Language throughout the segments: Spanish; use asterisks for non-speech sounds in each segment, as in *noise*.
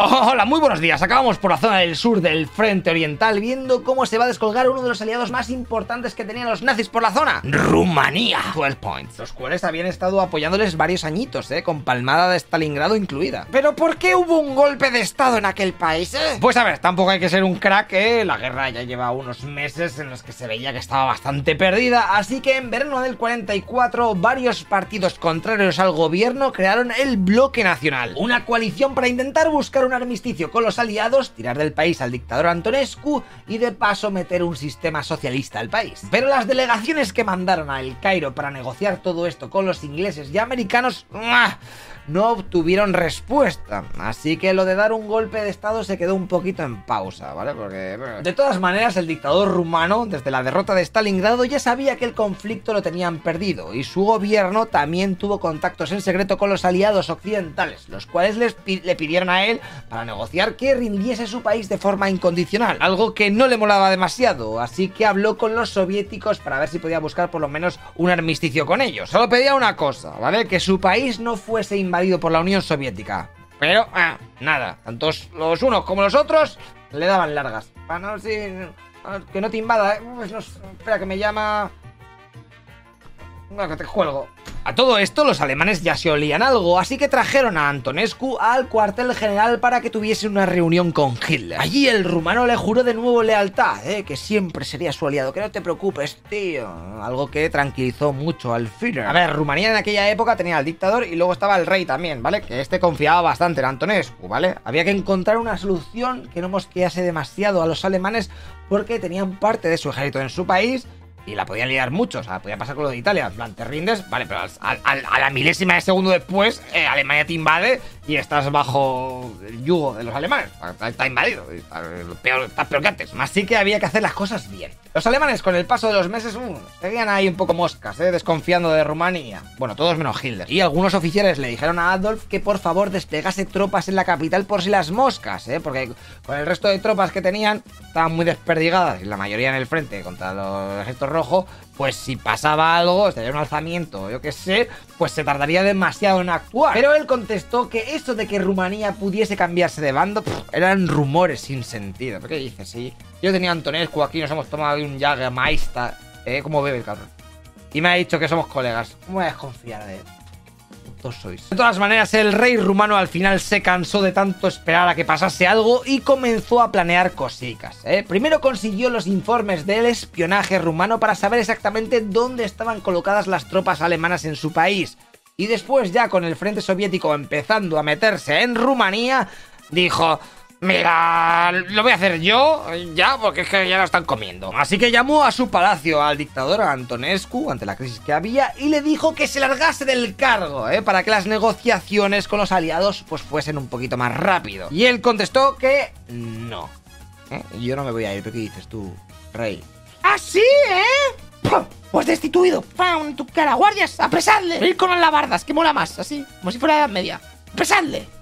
Hola, muy buenos días. Acabamos por la zona del sur del frente oriental viendo cómo se va a descolgar uno de los aliados más importantes que tenían los nazis por la zona, Rumanía. 12 points, los cuales habían estado apoyándoles varios añitos, eh, con palmada de Stalingrado incluida. Pero ¿por qué hubo un golpe de estado en aquel país, eh? Pues a ver, tampoco hay que ser un crack, eh. La guerra ya lleva unos meses en los que se veía que estaba bastante perdida, así que en verano del 44 varios partidos contrarios al gobierno crearon el Bloque Nacional, una coalición para intentar buscar un armisticio con los aliados, tirar del país al dictador Antonescu y de paso meter un sistema socialista al país. Pero las delegaciones que mandaron a El Cairo para negociar todo esto con los ingleses y americanos no obtuvieron respuesta. Así que lo de dar un golpe de estado se quedó un poquito en pausa, ¿vale? Porque... De todas maneras, el dictador rumano, desde la derrota de Stalingrado, ya sabía que el conflicto lo tenían perdido y su gobierno también tuvo contactos en secreto con los aliados occidentales, los cuales les le pidieron a él para negociar que rindiese su país de forma incondicional, algo que no le molaba demasiado, así que habló con los soviéticos para ver si podía buscar por lo menos un armisticio con ellos. Solo pedía una cosa, ¿vale? Que su país no fuese invadido por la Unión Soviética. Pero, ah, nada, tanto los unos como los otros le daban largas. Para no, si, que no te invada, ¿eh? pues espera, que me llama... No, que te juego. A todo esto los alemanes ya se olían algo, así que trajeron a Antonescu al cuartel general para que tuviese una reunión con Hitler. Allí el rumano le juró de nuevo lealtad, ¿eh? que siempre sería su aliado, que no te preocupes, tío. Algo que tranquilizó mucho al Führer. A ver, Rumanía en aquella época tenía al dictador y luego estaba el rey también, ¿vale? Que este confiaba bastante en Antonescu, ¿vale? Había que encontrar una solución que no mosquease demasiado a los alemanes porque tenían parte de su ejército en su país y la podían liar mucho, o sea, podía pasar con lo de Italia, en te rindes, vale, pero a la milésima de segundo después, eh, Alemania te invade y estás bajo el yugo de los alemanes, está, invadido, está peor, está peor que antes, así que había que hacer las cosas bien. Los alemanes con el paso de los meses uh, seguían ahí un poco moscas, eh, desconfiando de Rumanía, bueno, todos menos Hitler, y algunos oficiales le dijeron a Adolf que por favor desplegase tropas en la capital por si las moscas, eh, porque con el resto de tropas que tenían estaban muy desperdigadas y la mayoría en el frente contra los ejércitos rojo, pues si pasaba algo, estaría un alzamiento, yo qué sé, pues se tardaría demasiado en actuar. Pero él contestó que eso de que Rumanía pudiese cambiarse de bando eran rumores sin sentido. ¿Por qué dices? Sí, yo tenía Antonescu aquí, nos hemos tomado un Jagermeister, ¿eh? ¿Cómo bebe el cabrón? Y me ha dicho que somos colegas. ¿Cómo voy a desconfiar de él? De todas maneras, el rey rumano al final se cansó de tanto esperar a que pasase algo y comenzó a planear cositas. ¿eh? Primero consiguió los informes del espionaje rumano para saber exactamente dónde estaban colocadas las tropas alemanas en su país. Y después, ya con el frente soviético empezando a meterse en Rumanía, dijo, Mira, lo voy a hacer yo ya, porque es que ya lo están comiendo. Así que llamó a su palacio al dictador Antonescu ante la crisis que había y le dijo que se largase del cargo, ¿eh? para que las negociaciones con los aliados pues fuesen un poquito más rápido. Y él contestó que no. ¿Eh? Yo no me voy a ir, ¿pero qué dices tú, rey? ¿Así, ¿eh? Pues destituido. ¡Pam! Tu cara, guardias, apresadle. Ir con las labardas, que mola más, así, como si fuera la Edad Media. ¡Apresadle!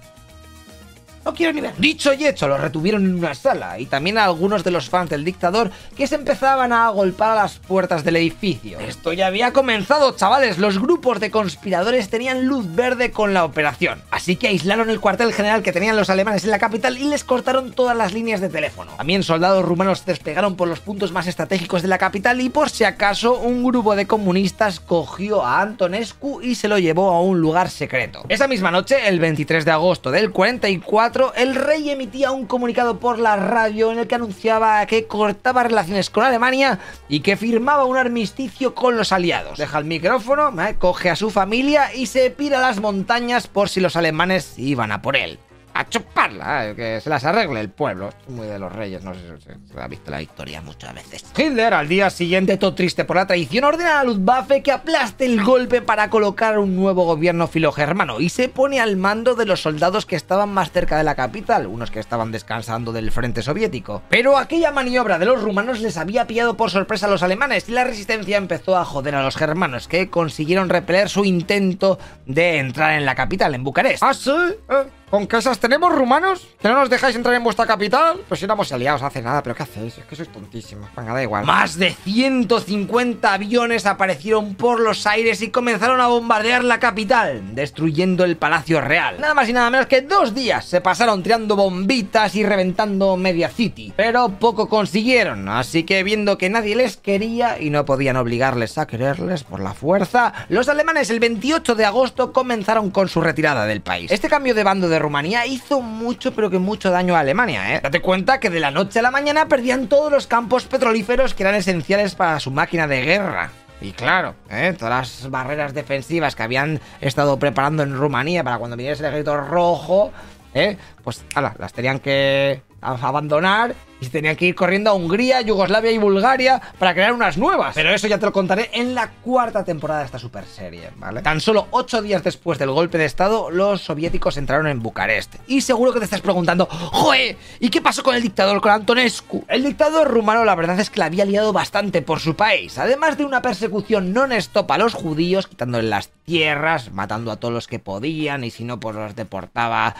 No quiero ni ver. Dicho y hecho, lo retuvieron en una sala y también a algunos de los fans del dictador que se empezaban a agolpar a las puertas del edificio. Esto ya había comenzado, chavales. Los grupos de conspiradores tenían luz verde con la operación. Así que aislaron el cuartel general que tenían los alemanes en la capital y les cortaron todas las líneas de teléfono. También soldados rumanos se despegaron por los puntos más estratégicos de la capital y por si acaso un grupo de comunistas cogió a Antonescu y se lo llevó a un lugar secreto. Esa misma noche, el 23 de agosto del 44, el rey emitía un comunicado por la radio en el que anunciaba que cortaba relaciones con Alemania y que firmaba un armisticio con los aliados. Deja el micrófono, ¿eh? coge a su familia y se pira a las montañas por si los alemanes iban a por él a chuparla, eh, que se las arregle el pueblo. muy de los reyes, no sé si se ha visto la historia muchas veces. Hitler, al día siguiente, todo triste por la traición, ordena a Luftwaffe que aplaste el golpe para colocar un nuevo gobierno filogermano y se pone al mando de los soldados que estaban más cerca de la capital, unos que estaban descansando del frente soviético. Pero aquella maniobra de los rumanos les había pillado por sorpresa a los alemanes y la resistencia empezó a joder a los germanos, que consiguieron repeler su intento de entrar en la capital, en Bucarest. ¿Ah, sí? ¿Eh? ¿Con casas tenemos rumanos? ¿Que no nos dejáis entrar en vuestra capital? Pues si no aliados hace nada, pero ¿qué hacéis? Es que sois tontísimos. Venga, da igual. Más de 150 aviones aparecieron por los aires y comenzaron a bombardear la capital, destruyendo el Palacio Real. Nada más y nada menos que dos días se pasaron tirando bombitas y reventando Media City. Pero poco consiguieron, así que viendo que nadie les quería y no podían obligarles a quererles por la fuerza, los alemanes el 28 de agosto comenzaron con su retirada del país. Este cambio de bando de Rumanía hizo mucho, pero que mucho daño a Alemania, ¿eh? Date cuenta que de la noche a la mañana perdían todos los campos petrolíferos que eran esenciales para su máquina de guerra. Y claro, ¿eh? todas las barreras defensivas que habían estado preparando en Rumanía para cuando viniese el ejército rojo, ¿eh? pues ala, las tenían que abandonar y se tenían que ir corriendo a Hungría, Yugoslavia y Bulgaria para crear unas nuevas. Pero eso ya te lo contaré en la cuarta temporada de esta super serie, ¿vale? Tan solo ocho días después del golpe de estado, los soviéticos entraron en Bucarest. Y seguro que te estás preguntando, ¡Joe! ¿Y qué pasó con el dictador, con Antonescu? El dictador rumano la verdad es que la había liado bastante por su país, además de una persecución non-stop a los judíos, quitándole las tierras, matando a todos los que podían y si no, pues los deportaba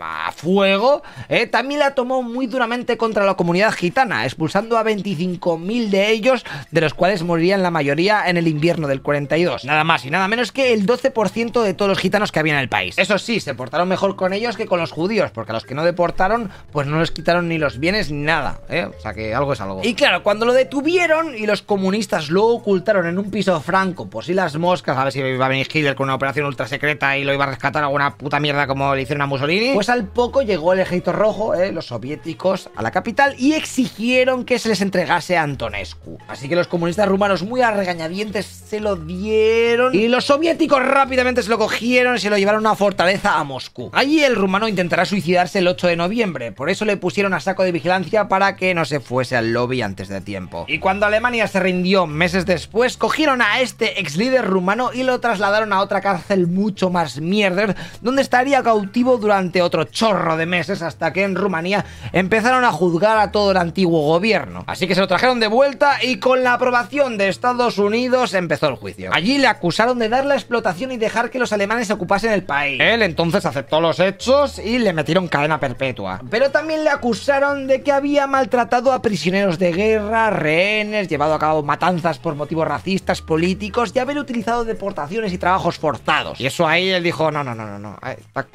a fuego, ¿eh? también la tomó muy duramente contra la comunidad gitana, expulsando a 25.000 de ellos, de los cuales morirían la mayoría en el invierno del 42. Nada más y nada menos que el 12% de todos los gitanos que había en el país. Eso sí, se portaron mejor con ellos que con los judíos, porque a los que no deportaron, pues no les quitaron ni los bienes ni nada, ¿eh? O sea que algo es algo. Y claro, cuando lo detuvieron y los comunistas lo ocultaron en un piso franco, por si las moscas, a ver si iba a venir Hitler con una operación ultra secreta y lo iba a rescatar alguna puta mierda como le hicieron a Mussolini, pues al poco llegó el ejército rojo, ¿eh? los soviéticos, a la capital y exigieron que se les entregase a Antonescu. Así que los comunistas rumanos muy a regañadientes se lo dieron y los soviéticos rápidamente se lo cogieron y se lo llevaron a una fortaleza a Moscú. Allí el rumano intentará suicidarse el 8 de noviembre, por eso le pusieron a saco de vigilancia para que no se fuese al lobby antes de tiempo. Y cuando Alemania se rindió meses después, cogieron a este ex líder rumano y lo trasladaron a otra cárcel mucho más mierder, donde estaría cautivo durante otro chorro de meses hasta que en Rumanía empezaron a juzgar a todo el antiguo gobierno. Así que se lo trajeron de vuelta y con la aprobación de Estados Unidos empezó el juicio. Allí le acusaron de dar la explotación y dejar que los alemanes ocupasen el país. Él entonces aceptó los hechos y le metieron cadena perpetua. Pero también le acusaron de que había maltratado a prisioneros de guerra, rehenes, llevado a cabo matanzas por motivos racistas, políticos y haber utilizado deportaciones y trabajos forzados. Y eso ahí él dijo, no, no, no, no, no.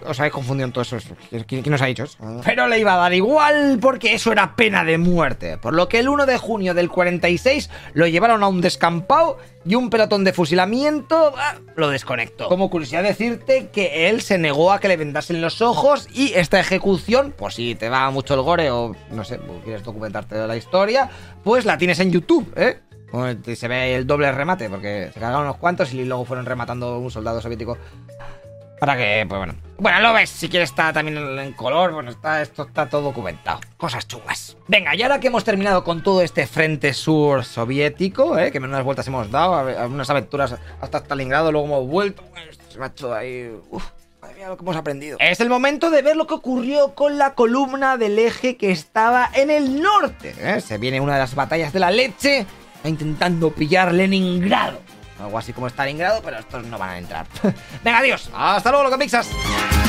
Os habéis confundido en todo eso. ¿Quién, quién os ha dicho eso? Pero le iba a dar igual porque eso era pena de muerte, por lo que el 1 de junio del 46 lo llevaron a un descampado y un pelotón de fusilamiento lo desconectó. Como curiosidad decirte que él se negó a que le vendasen los ojos y esta ejecución, por si te va mucho el gore o no sé, quieres documentarte de la historia, pues la tienes en YouTube, ¿eh? Se ve el doble remate porque se cargaron unos cuantos y luego fueron rematando un soldado soviético para que, pues bueno. Bueno, lo ves, si quieres está también en color, bueno, está, esto está todo documentado. Cosas chungas. Venga, y ahora que hemos terminado con todo este frente sur soviético, ¿eh? que menos vueltas hemos dado, algunas aventuras hasta Stalingrado, luego hemos vuelto. Se me ha hecho ahí... Uf, madre mía, lo que hemos aprendido. Es el momento de ver lo que ocurrió con la columna del eje que estaba en el norte. ¿eh? Se viene una de las batallas de la leche, intentando pillar Leningrado. Algo así como Stalingrado, pero estos no van a entrar. *laughs* Venga, adiós. Hasta luego, lo que.